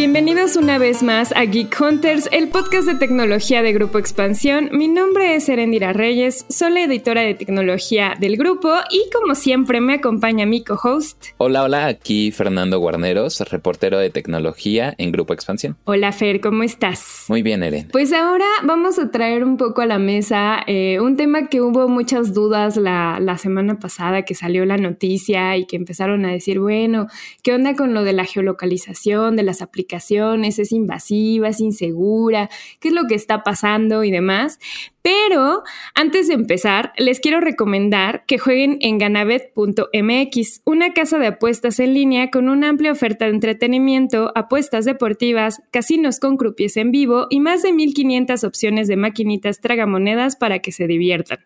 Bienvenidos una vez más a Geek Hunters, el podcast de tecnología de Grupo Expansión. Mi nombre es Erendira Reyes, soy la editora de tecnología del grupo y como siempre me acompaña mi co-host. Hola, hola, aquí Fernando Guarneros, reportero de tecnología en Grupo Expansión. Hola Fer, ¿cómo estás? Muy bien, Eren. Pues ahora vamos a traer un poco a la mesa eh, un tema que hubo muchas dudas la, la semana pasada que salió la noticia y que empezaron a decir, bueno, ¿qué onda con lo de la geolocalización, de las aplicaciones? Es invasiva, es insegura, qué es lo que está pasando y demás. Pero antes de empezar, les quiero recomendar que jueguen en ganabet.mx, una casa de apuestas en línea con una amplia oferta de entretenimiento, apuestas deportivas, casinos con croupiers en vivo y más de 1500 opciones de maquinitas tragamonedas para que se diviertan.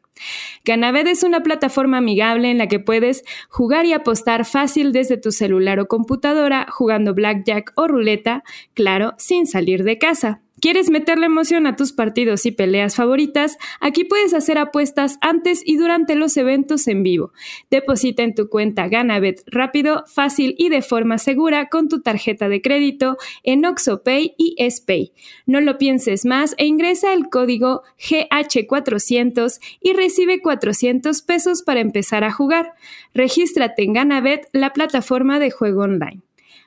Ganabet es una plataforma amigable en la que puedes jugar y apostar fácil desde tu celular o computadora, jugando blackjack o ruleta, claro, sin salir de casa. ¿Quieres meterle emoción a tus partidos y peleas favoritas? Aquí puedes hacer apuestas antes y durante los eventos en vivo. Deposita en tu cuenta GanaBet rápido, fácil y de forma segura con tu tarjeta de crédito en OxoPay y SPay. No lo pienses más e ingresa el código GH400 y recibe 400 pesos para empezar a jugar. Regístrate en GanaBet, la plataforma de juego online.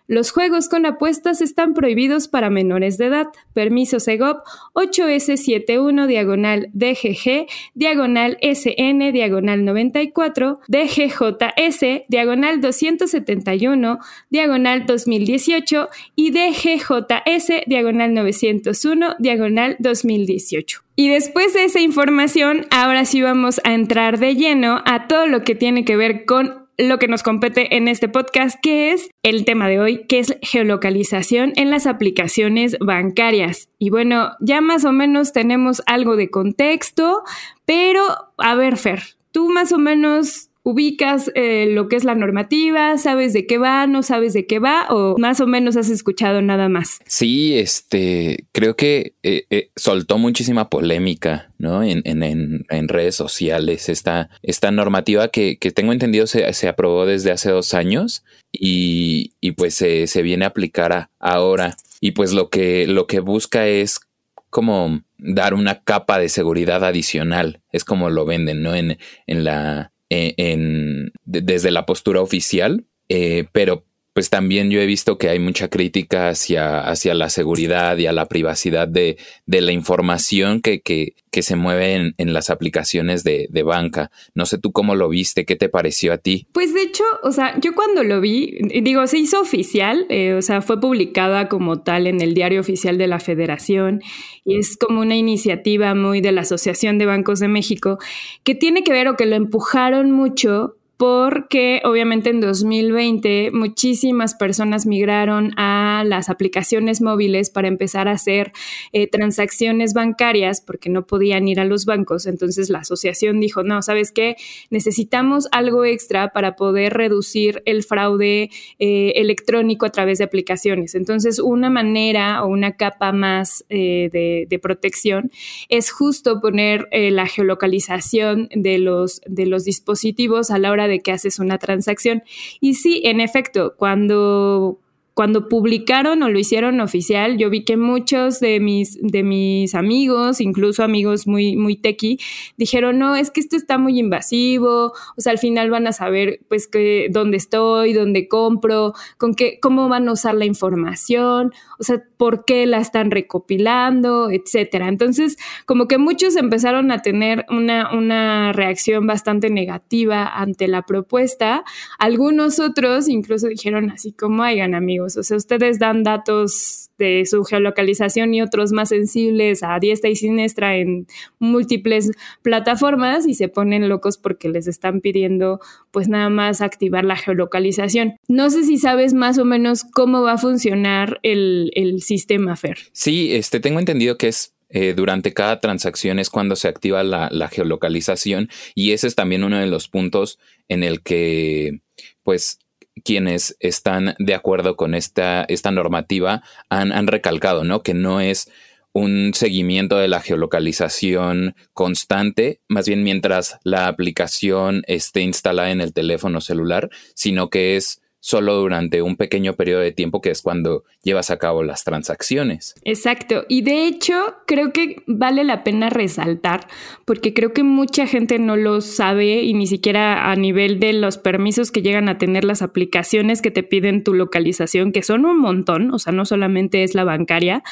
Los juegos con apuestas están prohibidos para menores de edad. Permiso Segov 8S71 diagonal DGG diagonal SN diagonal 94 DGJS diagonal 271 diagonal 2018 y DGJS diagonal 901 diagonal 2018. Y después de esa información, ahora sí vamos a entrar de lleno a todo lo que tiene que ver con lo que nos compete en este podcast, que es el tema de hoy, que es geolocalización en las aplicaciones bancarias. Y bueno, ya más o menos tenemos algo de contexto, pero a ver, Fer, tú más o menos ubicas eh, lo que es la normativa, sabes de qué va, no sabes de qué va, o más o menos has escuchado nada más. Sí, este, creo que eh, eh, soltó muchísima polémica, ¿no? En, en, en, redes sociales, esta, esta normativa que, que tengo entendido se, se, aprobó desde hace dos años y, y pues se, viene a aplicar ahora. Y pues lo que, lo que busca es como dar una capa de seguridad adicional. Es como lo venden, ¿no? En, en la en, desde la postura oficial, eh, pero pues también yo he visto que hay mucha crítica hacia, hacia la seguridad y a la privacidad de, de la información que, que, que se mueve en, en las aplicaciones de, de, banca. No sé tú cómo lo viste, qué te pareció a ti. Pues de hecho, o sea, yo cuando lo vi, digo, se hizo oficial, eh, o sea, fue publicada como tal en el diario oficial de la Federación y es como una iniciativa muy de la Asociación de Bancos de México que tiene que ver o que lo empujaron mucho porque obviamente en 2020 muchísimas personas migraron a las aplicaciones móviles para empezar a hacer eh, transacciones bancarias porque no podían ir a los bancos. Entonces la asociación dijo, no, ¿sabes qué? Necesitamos algo extra para poder reducir el fraude eh, electrónico a través de aplicaciones. Entonces una manera o una capa más eh, de, de, protección es justo poner la geolocalización de los, de los dispositivos a la hora de que haces una transacción. Y sí, en efecto, cuando cuando publicaron o lo hicieron oficial, yo vi que muchos de mis, de mis amigos, incluso amigos muy, muy tequi, dijeron, no, es que esto está muy invasivo, o sea, al final van a saber, pues, que, dónde estoy, dónde compro, con qué, cómo van a usar la información, o sea, por qué la están recopilando, etcétera. Entonces, como que muchos empezaron a tener una, una reacción bastante negativa ante la propuesta. Algunos otros incluso dijeron así como, hagan amigos, o sea, ustedes dan datos de su geolocalización y otros más sensibles a diestra y siniestra en múltiples plataformas y se ponen locos porque les están pidiendo pues nada más activar la geolocalización. No sé si sabes más o menos cómo va a funcionar el, el sistema FER. Sí, este, tengo entendido que es eh, durante cada transacción es cuando se activa la, la, geolocalización y ese es también uno de los puntos en el que pues quienes están de acuerdo con esta, esta normativa han, han recalcado, ¿no? Que no es un seguimiento de la geolocalización constante, más bien mientras la aplicación esté instalada en el teléfono celular, sino que es solo durante un pequeño periodo de tiempo que es cuando llevas a cabo las transacciones. Exacto. Y de hecho, creo que vale la pena resaltar, porque creo que mucha gente no lo sabe y ni siquiera a nivel de los permisos que llegan a tener las aplicaciones que te piden tu localización, que son un montón, o sea, no solamente es la bancaria,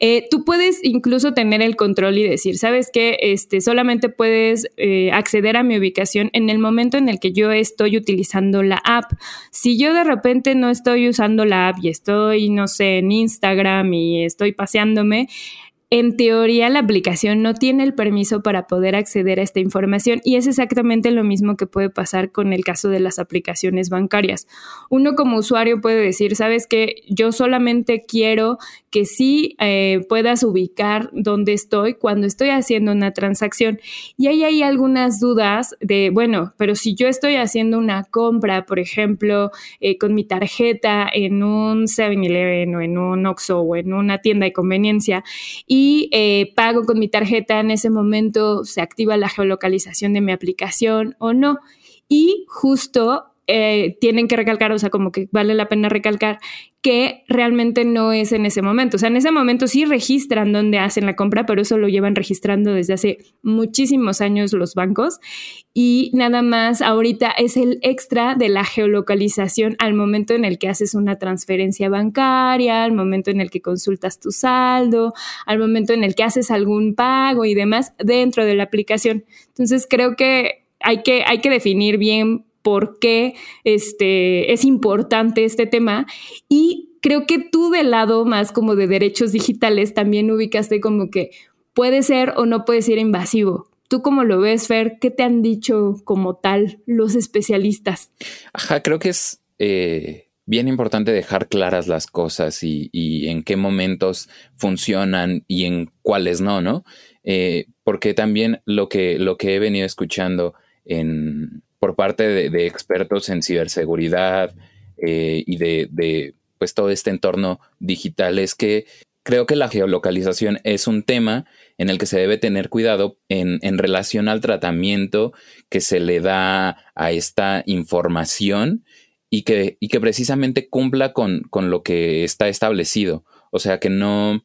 eh, tú puedes incluso tener el control y decir, ¿sabes qué? Este, solamente puedes eh, acceder a mi ubicación en el momento en el que yo estoy utilizando la app. Si yo de repente no estoy usando la app y estoy, no sé, en Instagram y estoy paseándome, en teoría la aplicación no tiene el permiso para poder acceder a esta información y es exactamente lo mismo que puede pasar con el caso de las aplicaciones bancarias. Uno como usuario puede decir, sabes que yo solamente quiero que sí eh, puedas ubicar dónde estoy cuando estoy haciendo una transacción. Y ahí hay algunas dudas de, bueno, pero si yo estoy haciendo una compra, por ejemplo, eh, con mi tarjeta en un 7-Eleven o en un Oxxo o en una tienda de conveniencia y eh, pago con mi tarjeta, en ese momento se activa la geolocalización de mi aplicación o no. Y justo eh, tienen que recalcar, o sea, como que vale la pena recalcar que realmente no es en ese momento. O sea, en ese momento sí registran dónde hacen la compra, pero eso lo llevan registrando desde hace muchísimos años los bancos. Y nada más ahorita es el extra de la geolocalización al momento en el que haces una transferencia bancaria, al momento en el que consultas tu saldo, al momento en el que haces algún pago y demás dentro de la aplicación. Entonces creo que hay que, hay que definir bien por qué este, es importante este tema y creo que tú del lado más como de derechos digitales también ubicaste como que puede ser o no puede ser invasivo. ¿Tú cómo lo ves, Fer? ¿Qué te han dicho como tal los especialistas? Ajá, creo que es eh, bien importante dejar claras las cosas y, en qué momentos funcionan y en cuáles no, ¿no? Eh, porque también lo que, lo que he venido escuchando en, por parte de, expertos en ciberseguridad eh, y de, pues todo este entorno digital es que creo que la geolocalización es un tema en el que se debe tener cuidado en, relación al tratamiento que se le da a esta información y que, y que precisamente cumpla con, con, lo que está establecido. O sea, que no,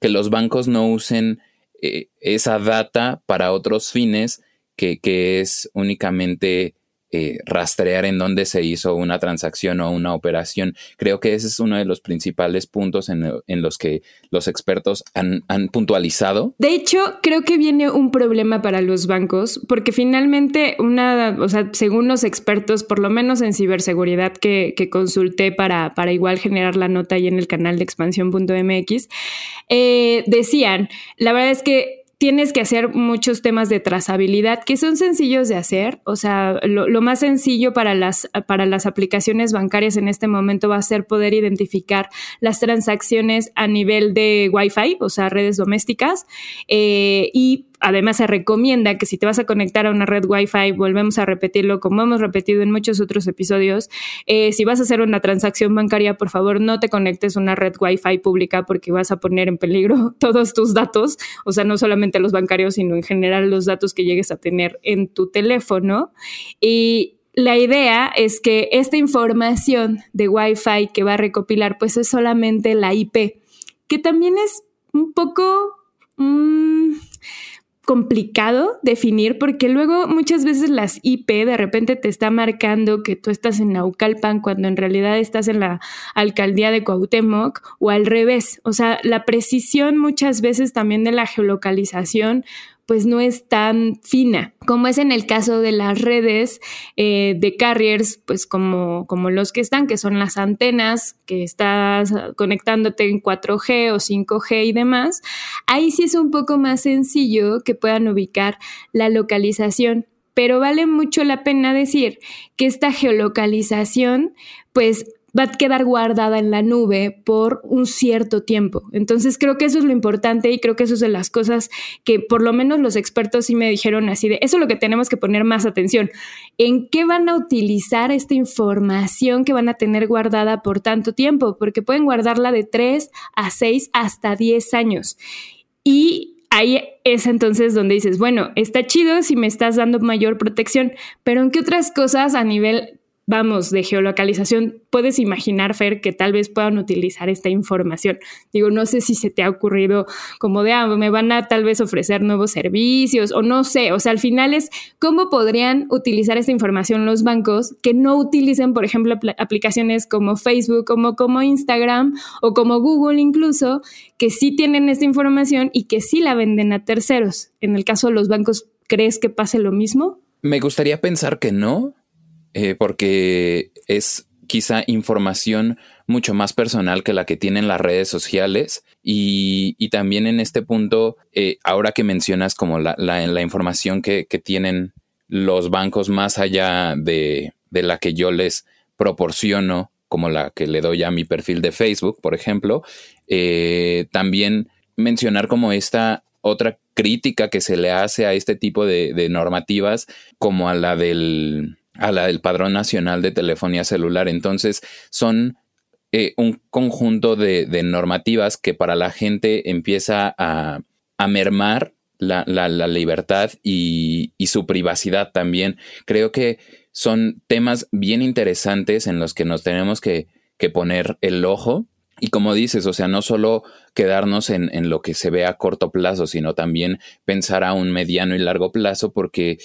que los bancos no usen eh, esa data para otros fines que, que es únicamente eh, rastrear en dónde se hizo una transacción o una operación. Creo que ese es uno de los principales puntos en, los que los expertos han, puntualizado. De hecho, creo que viene un problema para los bancos, porque finalmente una, o sea, según los expertos, por lo menos en ciberseguridad que, consulté para, para igual generar la nota ahí en el canal de expansión.mx, eh, decían, la verdad es que tienes que hacer muchos temas de trazabilidad que son sencillos de hacer. O sea, lo, más sencillo para las, para las aplicaciones bancarias en este momento va a ser poder identificar las transacciones a nivel de Wi-Fi, o sea, redes domésticas, eh, y además se recomienda que si te vas a conectar a una red Wi-Fi, volvemos a repetirlo como hemos repetido en muchos otros episodios, eh, si vas a hacer una transacción bancaria, por favor no te conectes a una red Wi-Fi pública porque vas a poner en peligro todos tus datos, o sea, no solamente los bancarios, sino en general los datos que llegues a tener en tu teléfono. Y la idea es que esta información de Wi-Fi que va a recopilar, pues es solamente la IP, que también es un poco... Mm, complicado definir porque luego muchas veces las IP de repente te está marcando que tú estás en Naucalpan cuando en realidad estás en la alcaldía de Cuauhtémoc o al revés. O sea, la precisión muchas veces también de la geolocalización pues no es tan fina, como es en el caso de las redes eh, de carriers, pues como, como los que están, que son las antenas, que estás conectándote en 4G o 5G y demás, ahí sí es un poco más sencillo que puedan ubicar la localización. Pero vale mucho la pena decir que esta geolocalización pues va a quedar guardada en la nube por un cierto tiempo. Entonces creo que eso es lo importante y creo que eso es de las cosas que por lo menos los expertos sí me dijeron así de, eso es lo que tenemos que poner más atención. ¿En qué van a utilizar esta información que van a tener guardada por tanto tiempo? Porque pueden guardarla de 3 a 6 hasta 10 años. Y ahí es entonces donde dices, bueno, está chido si me estás dando mayor protección, pero ¿en qué otras cosas a nivel vamos, de geolocalización, puedes imaginar, Fer, que tal vez puedan utilizar esta información. Digo, no sé si se te ha ocurrido como de, ah, me van a tal vez ofrecer nuevos servicios o no sé, o sea, al final es cómo podrían utilizar esta información los bancos que no utilicen, por ejemplo, aplicaciones como Facebook, como, como Instagram o como Google incluso, que sí tienen esta información y que sí la venden a terceros. En el caso de los bancos, ¿crees que pase lo mismo? Me gustaría pensar que no, eh, porque es quizá información mucho más personal que la que tienen las redes sociales. Y, también en este punto, eh, ahora que mencionas como la, la, información que, tienen los bancos más allá de, la que yo les proporciono, como la que le doy a mi perfil de Facebook, por ejemplo, eh, también mencionar como esta otra crítica que se le hace a este tipo de normativas, como a la del a la del Padrón Nacional de Telefonía Celular. Entonces, son eh, un conjunto de, normativas que para la gente empieza a, mermar la, libertad y, su privacidad también. Creo que son temas bien interesantes en los que nos tenemos que, poner el ojo. Y como dices, o sea, no solo quedarnos en, en, lo que se ve a corto plazo, sino también pensar a un mediano y largo plazo, porque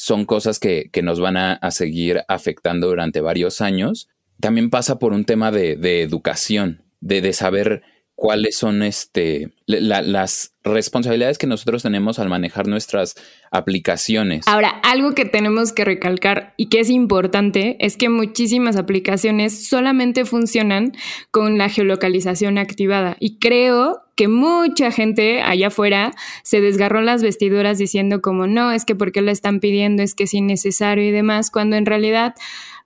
son cosas que, nos van a, seguir afectando durante varios años. También pasa por un tema de, educación, de, de, saber cuáles son este, las responsabilidades que nosotros tenemos al manejar nuestras aplicaciones. Ahora, algo que tenemos que recalcar y que es importante es que muchísimas aplicaciones solamente funcionan con la geolocalización activada y creo que mucha gente allá afuera se desgarró las vestiduras diciendo como no, es que porque lo están pidiendo, es que es innecesario y demás, cuando en realidad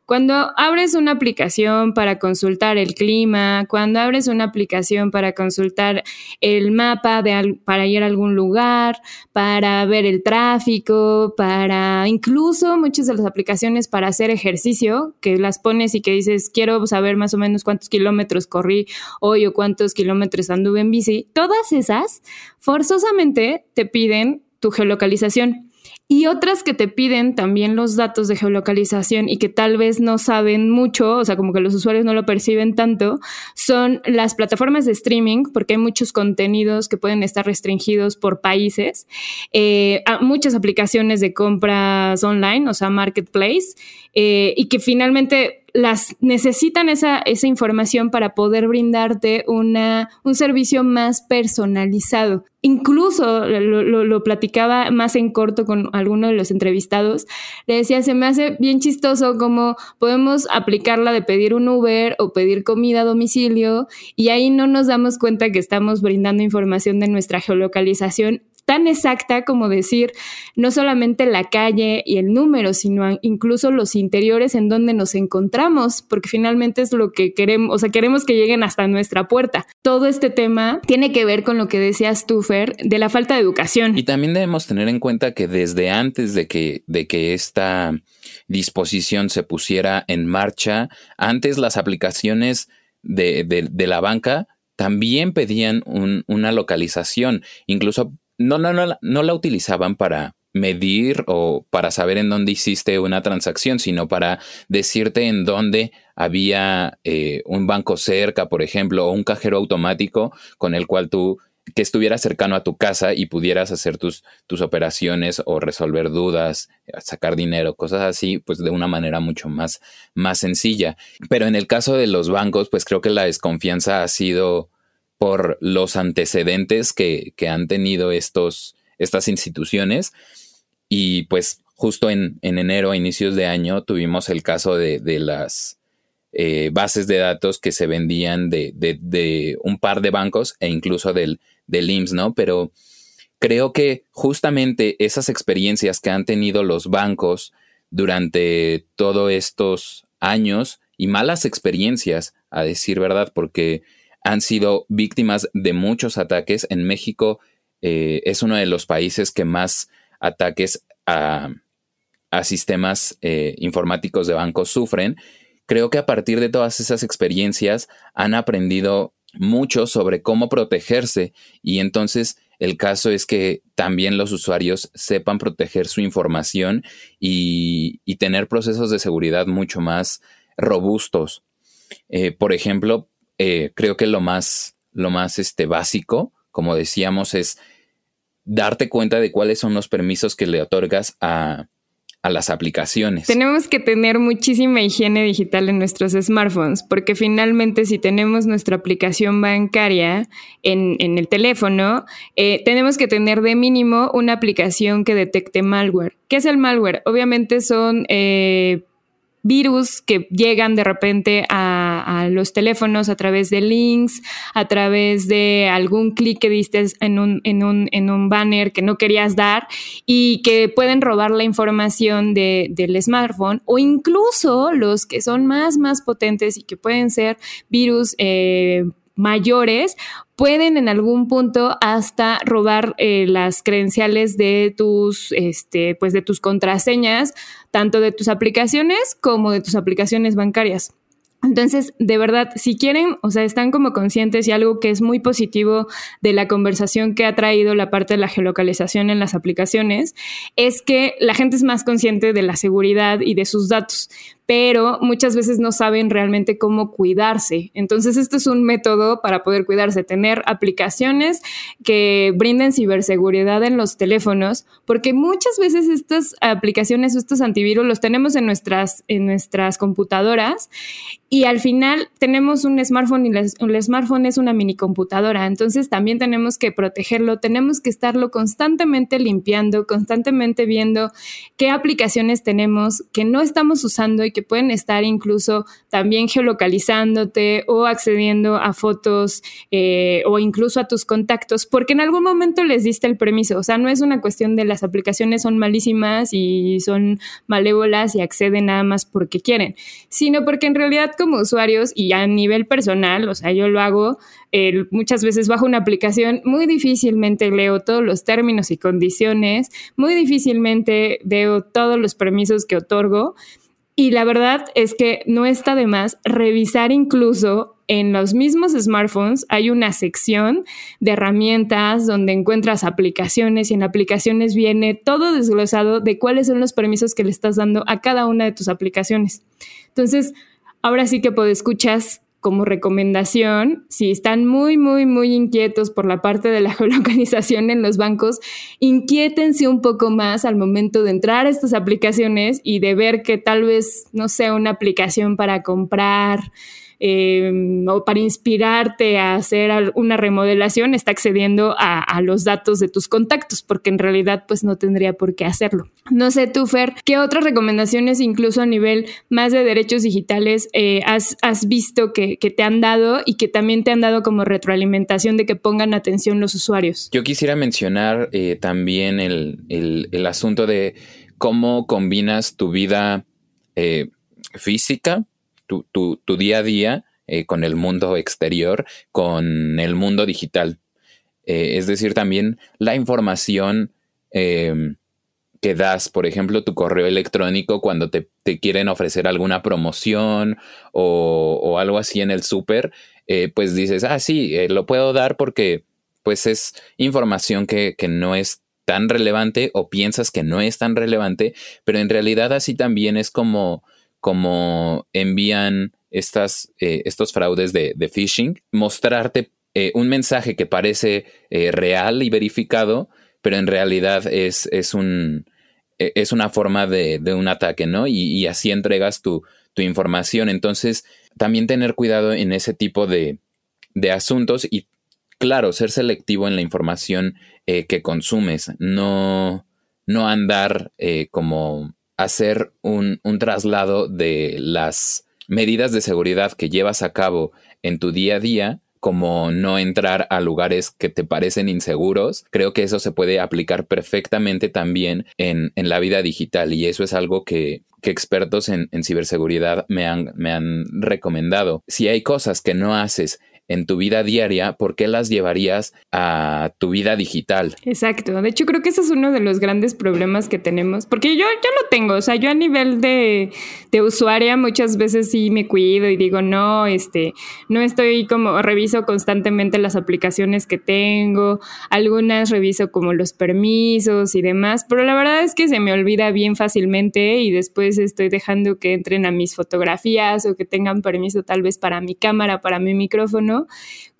cuando abres una aplicación para consultar el clima, cuando abres una aplicación para consultar el mapa de, para ir a algún lugar, para ver el tráfico, para incluso muchas de las aplicaciones para hacer ejercicio, que las pones y que dices, quiero saber más o menos cuántos kilómetros corrí hoy o cuántos kilómetros anduve en bici, todas esas forzosamente te piden tu geolocalización y otras que te piden también los datos de geolocalización y que tal vez no saben mucho, o sea, como que los usuarios no lo perciben tanto, son las plataformas de streaming, porque hay muchos contenidos que pueden estar restringidos por países, eh, muchas aplicaciones de compras online, o sea, marketplace, eh, y que finalmente las necesitan esa, esa información para poder brindarte una, un servicio más personalizado. Incluso lo, lo, platicaba más en corto con alguno de los entrevistados. Le decía, se me hace bien chistoso cómo podemos aplicarla de pedir un Uber o pedir comida a domicilio y ahí no nos damos cuenta que estamos brindando información de nuestra geolocalización tan exacta como decir no solamente la calle y el número, sino incluso los interiores en donde nos encontramos, porque finalmente es lo que queremos, o sea, queremos que lleguen hasta nuestra puerta. Todo este tema tiene que ver con lo que decías tú, Fer, de la falta de educación. Y también debemos tener en cuenta que desde antes de que, de que esta disposición se pusiera en marcha, antes las aplicaciones de, de, la banca también pedían una localización. Incluso no, no, no, no la utilizaban para medir o para saber en dónde hiciste una transacción, sino para decirte en dónde había eh, un banco cerca, por ejemplo, o un cajero automático con el cual tú que estuviera cercano a tu casa y pudieras hacer tus, tus operaciones o resolver dudas, sacar dinero, cosas así, pues de una manera mucho más, más sencilla. Pero en el caso de los bancos, pues creo que la desconfianza ha sido por los antecedentes que, han tenido estos, estas instituciones. Y pues justo en, enero, a inicios de año, tuvimos el caso de, las eh, bases de datos que se vendían de, un par de bancos e incluso del, del IMSS, ¿no? Pero creo que justamente esas experiencias que han tenido los bancos durante todos estos años y malas experiencias, a decir verdad, porque han sido víctimas de muchos ataques. En México eh, es uno de los países que más ataques a, sistemas eh, informáticos de bancos sufren. Creo que a partir de todas esas experiencias han aprendido mucho sobre cómo protegerse y entonces el caso es que también los usuarios sepan proteger su información y, tener procesos de seguridad mucho más robustos. Eh, por ejemplo, eh, creo que lo más, lo más este, básico, como decíamos, es darte cuenta de cuáles son los permisos que le otorgas a, a las aplicaciones. Tenemos que tener muchísima higiene digital en nuestros smartphones, porque finalmente si tenemos nuestra aplicación bancaria en, en el teléfono, eh, tenemos que tener de mínimo una aplicación que detecte malware. ¿Qué es el malware? Obviamente son... Eh, virus que llegan de repente a, los teléfonos a través de links, a través de algún clic que diste en un, en, un, en un, banner que no querías dar y que pueden robar la información de, del smartphone o incluso los que son más, más potentes y que pueden ser virus eh, mayores pueden en algún punto hasta robar eh, las credenciales de tus, este, pues de tus contraseñas, tanto de tus aplicaciones como de tus aplicaciones bancarias. Entonces, de verdad, si quieren, o sea, están como conscientes y algo que es muy positivo de la conversación que ha traído la parte de la geolocalización en las aplicaciones, es que la gente es más consciente de la seguridad y de sus datos pero muchas veces no saben realmente cómo cuidarse. Entonces, este es un método para poder cuidarse, tener aplicaciones que brinden ciberseguridad en los teléfonos, porque muchas veces estas aplicaciones, estos antivirus los tenemos en nuestras, en nuestras computadoras y al final tenemos un smartphone y el smartphone es una mini computadora, entonces también tenemos que protegerlo, tenemos que estarlo constantemente limpiando, constantemente viendo qué aplicaciones tenemos que no estamos usando y que pueden estar incluso también geolocalizándote o accediendo a fotos eh, o incluso a tus contactos, porque en algún momento les diste el permiso. O sea, no es una cuestión de las aplicaciones son malísimas y son malévolas y acceden nada más porque quieren, sino porque en realidad como usuarios y a nivel personal, o sea, yo lo hago muchas veces bajo una aplicación, muy difícilmente leo todos los términos y condiciones, muy difícilmente veo todos los permisos que otorgo y la verdad es que no está de más revisar incluso en los mismos smartphones hay una sección de herramientas donde encuentras aplicaciones y en aplicaciones viene todo desglosado de cuáles son los permisos que le estás dando a cada una de tus aplicaciones. Entonces, ahora sí que escuchas como recomendación, si están muy, muy, muy inquietos por la parte de la geolocalización en los bancos, inquiétense un poco más al momento de entrar a estas aplicaciones y de ver que tal vez no sea una aplicación para comprar Em, o para inspirarte a hacer una remodelación, está accediendo a, los datos de tus contactos, porque en realidad pues no tendría por qué hacerlo. No sé tú, Fer, ¿qué otras recomendaciones incluso a nivel más de derechos digitales eh, has, visto que, te han dado y que también te han dado como retroalimentación de que pongan atención los usuarios? Yo quisiera mencionar eh, también el, asunto de cómo combinas tu vida eh, física tu, día a día eh, con el mundo exterior, con el mundo digital. Eh, es decir, también la información em, que das, por ejemplo, tu correo electrónico cuando te, quieren ofrecer alguna promoción o, algo así en el súper, eh, pues dices, ah, sí, lo puedo dar porque pues es información que, que no es tan relevante o piensas que no es tan relevante, pero en realidad así también es como como envían estas, eh, estos fraudes de, phishing, mostrarte eh, un mensaje que parece eh, real y verificado, pero en realidad es, es, un, es una forma de, un ataque, ¿no? Y, así entregas tu, tu, información. Entonces, también tener cuidado en ese tipo de, de asuntos y, claro, ser selectivo en la información que consumes, no, no andar como hacer un, traslado de las medidas de seguridad que llevas a cabo en tu día a día como no entrar a lugares que te parecen inseguros, creo que eso se puede aplicar perfectamente también en, en la vida digital y eso es algo que, que expertos en, en ciberseguridad me han, me han recomendado. Si hay cosas que no haces en tu vida diaria, ¿por qué las llevarías a tu vida digital? Exacto. De hecho, creo que ese es uno de los grandes problemas que tenemos, porque yo ya lo tengo, o sea, yo a nivel de, de usuaria muchas veces sí me cuido y digo, no, este, no estoy como, reviso constantemente las aplicaciones que tengo, algunas reviso como los permisos y demás, pero la verdad es que se me olvida bien fácilmente y después estoy dejando que entren a mis fotografías o que tengan permiso tal vez para mi cámara, para mi micrófono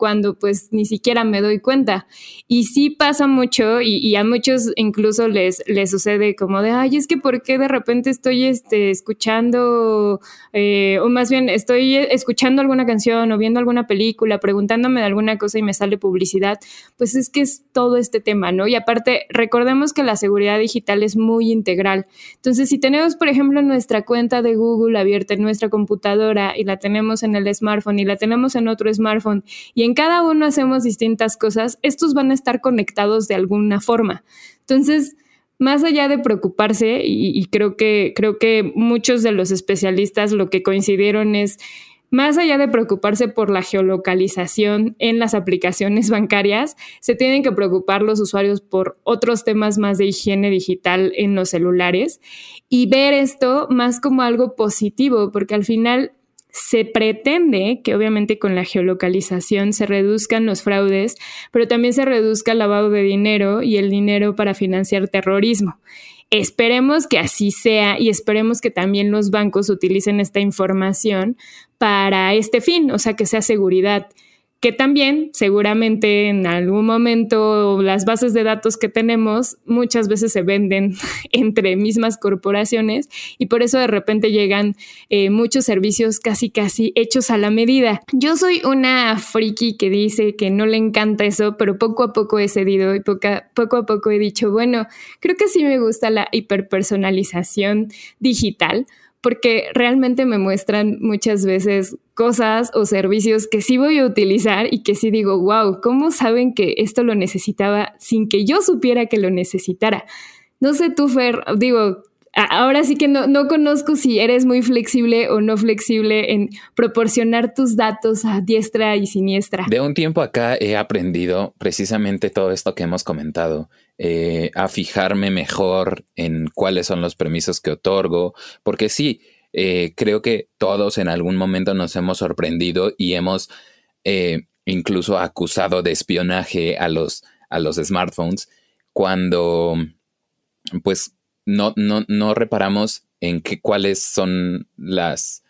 cuando pues ni siquiera me doy cuenta. Y sí pasa mucho y, a muchos incluso les, les sucede como de, ay, es que ¿por qué de repente estoy este, escuchando, eh, o más bien estoy escuchando alguna canción o viendo alguna película, preguntándome de alguna cosa y me sale publicidad? Pues es que es todo este tema, ¿no? Y aparte, recordemos que la seguridad digital es muy integral. Entonces, si tenemos, por ejemplo, nuestra cuenta de Google abierta en nuestra computadora y la tenemos en el smartphone y la tenemos en otro smartphone, y en cada uno hacemos distintas cosas, estos van a estar conectados de alguna forma. Entonces, más allá de preocuparse, y, creo, que, creo que muchos de los especialistas lo que coincidieron es, más allá de preocuparse por la geolocalización en las aplicaciones bancarias, se tienen que preocupar los usuarios por otros temas más de higiene digital en los celulares y ver esto más como algo positivo, porque al final se pretende que obviamente con la geolocalización se reduzcan los fraudes, pero también se reduzca el lavado de dinero y el dinero para financiar terrorismo. Esperemos que así sea y esperemos que también los bancos utilicen esta información para este fin, o sea, que sea seguridad que también seguramente en algún momento las bases de datos que tenemos muchas veces se venden entre mismas corporaciones y por eso de repente llegan eh, muchos servicios casi casi hechos a la medida. Yo soy una friki que dice que no le encanta eso, pero poco a poco he cedido y poco a poco he dicho, bueno, creo que sí me gusta la hiperpersonalización digital porque realmente me muestran muchas veces cosas o servicios que sí voy a utilizar y que sí digo, wow, ¿cómo saben que esto lo necesitaba sin que yo supiera que lo necesitara? No sé tú, Fer, digo, ahora sí que no, no, conozco si eres muy flexible o no flexible en proporcionar tus datos a diestra y siniestra. De un tiempo acá he aprendido precisamente todo esto que hemos comentado. Eh, a fijarme mejor en cuáles son los permisos que otorgo, porque sí, eh, creo que todos en algún momento nos hemos sorprendido y hemos eh, incluso acusado de espionaje a los, a los smartphones cuando pues no, no, no reparamos en qué cuáles son las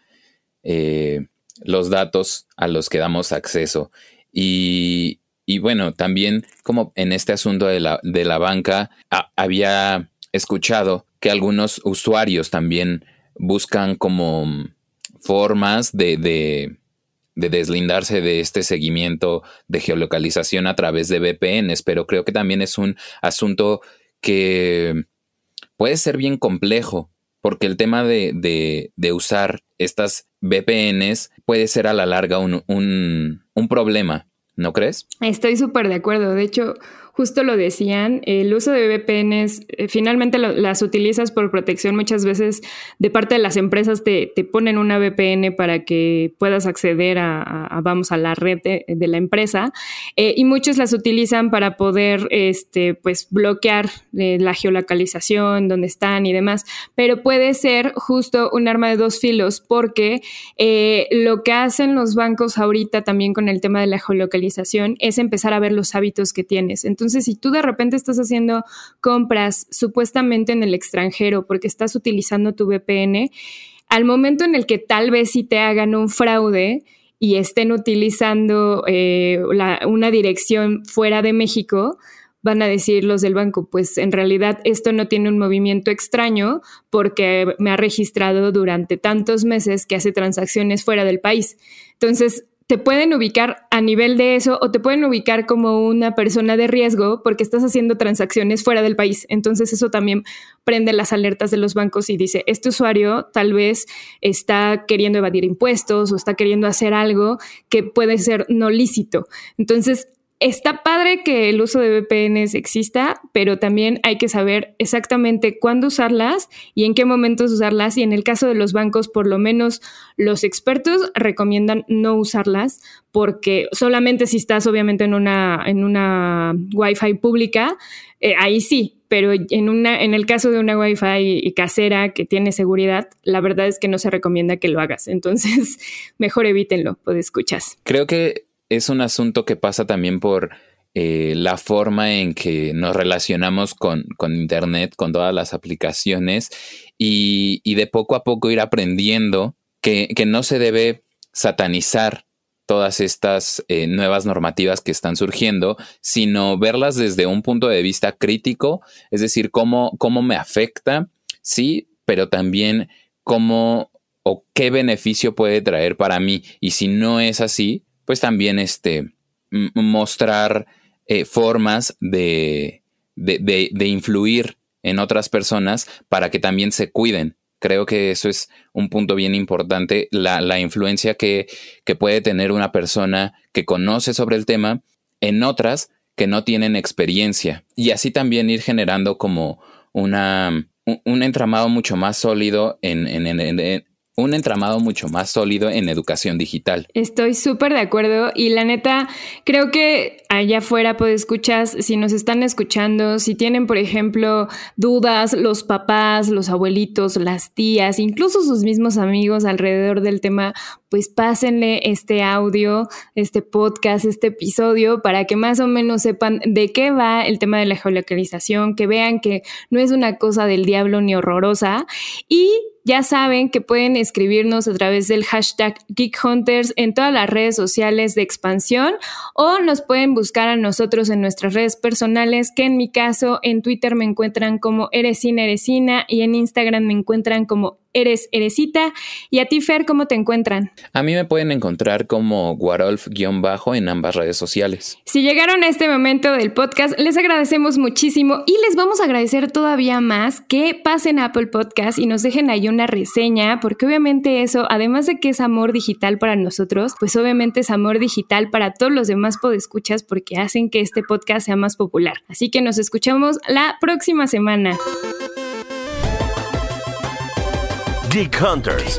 los datos a los que damos acceso. Y, y bueno, también como en este asunto de la, de la banca, había escuchado que algunos usuarios también buscan como formas de, de, de, deslindarse de este seguimiento de geolocalización a través de VPNs, pero creo que también es un asunto que puede ser bien complejo, porque el tema de, de, de usar estas VPNs puede ser a la larga un, un, un problema ¿No crees? Estoy súper de acuerdo. De hecho, justo lo decían, el uso de VPNs, eh, finalmente las utilizas por protección muchas veces de parte de las empresas te, ponen una VPN para que puedas acceder a, vamos, a la red de, la empresa eh, y muchos las utilizan para poder, este, pues, bloquear eh, la geolocalización, dónde están y demás, pero puede ser justo un arma de dos filos porque lo que hacen los bancos ahorita también con el tema de la geolocalización es empezar a ver los hábitos que tienes. Entonces, si tú de repente estás haciendo compras supuestamente en el extranjero porque estás utilizando tu VPN, al momento en el que tal vez si te hagan un fraude y estén utilizando eh, una dirección fuera de México, van a decir los del banco, pues en realidad esto no tiene un movimiento extraño porque me ha registrado durante tantos meses que hace transacciones fuera del país. Entonces, te pueden ubicar a nivel de eso o te pueden ubicar como una persona de riesgo porque estás haciendo transacciones fuera del país. Entonces eso también prende las alertas de los bancos y dice, este usuario tal vez está queriendo evadir impuestos o está queriendo hacer algo que puede ser no lícito. Entonces está padre que el uso de VPNs exista, pero también hay que saber exactamente cuándo usarlas y en qué momentos usarlas. Y en el caso de los bancos, por lo menos los expertos recomiendan no usarlas porque solamente si estás obviamente en una, en una Wi-Fi pública, eh, ahí sí, pero en, una, en el caso de una Wi-Fi casera que tiene seguridad, la verdad es que no se recomienda que lo hagas. Entonces, mejor evítenlo, pues escuchas. Creo que es un asunto que pasa también por eh, la forma en que nos relacionamos con, Internet, con todas las aplicaciones y, de poco a poco ir aprendiendo que, no se debe satanizar todas estas eh, nuevas normativas que están surgiendo, sino verlas desde un punto de vista crítico, es decir, cómo, cómo me afecta, sí, pero también cómo o qué beneficio puede traer para mí. Y si no es así, pues también este, mostrar eh, formas de, de, influir en otras personas para que también se cuiden. Creo que eso es un punto bien importante, la, influencia que, que, puede tener una persona que conoce sobre el tema en otras que no tienen experiencia. Y así también ir generando como una, un, entramado mucho más sólido en, en, en, un entramado mucho más sólido en educación digital. Estoy súper de acuerdo y la neta, creo que allá afuera, pues escuchas, si nos están escuchando, si tienen, por ejemplo, dudas, los papás, los abuelitos, las tías, incluso sus mismos amigos alrededor del tema, pues pásenle este audio, este podcast, este episodio para que más o menos sepan de qué va el tema de la geolocalización, que vean que no es una cosa del diablo ni horrorosa y ya saben que pueden escribirnos a través del hashtag GeekHunters en todas las redes sociales de expansión o nos pueden buscar a nosotros en nuestras redes personales, que en mi caso en Twitter me encuentran como Eresina Eresina y en Instagram me encuentran como Eres Eresita. Y a ti, Fer, ¿cómo te encuentran? A mí me pueden encontrar como Guarolf-bajo en ambas redes sociales. Si llegaron a este momento del podcast, les agradecemos muchísimo y les vamos a agradecer todavía más que pasen a Apple Podcast y nos dejen ahí una reseña, porque obviamente eso, además de que es amor digital para nosotros, pues obviamente es amor digital para todos los demás podescuchas porque hacen que este podcast sea más popular. Así que nos escuchamos la próxima semana. Geek Hunters.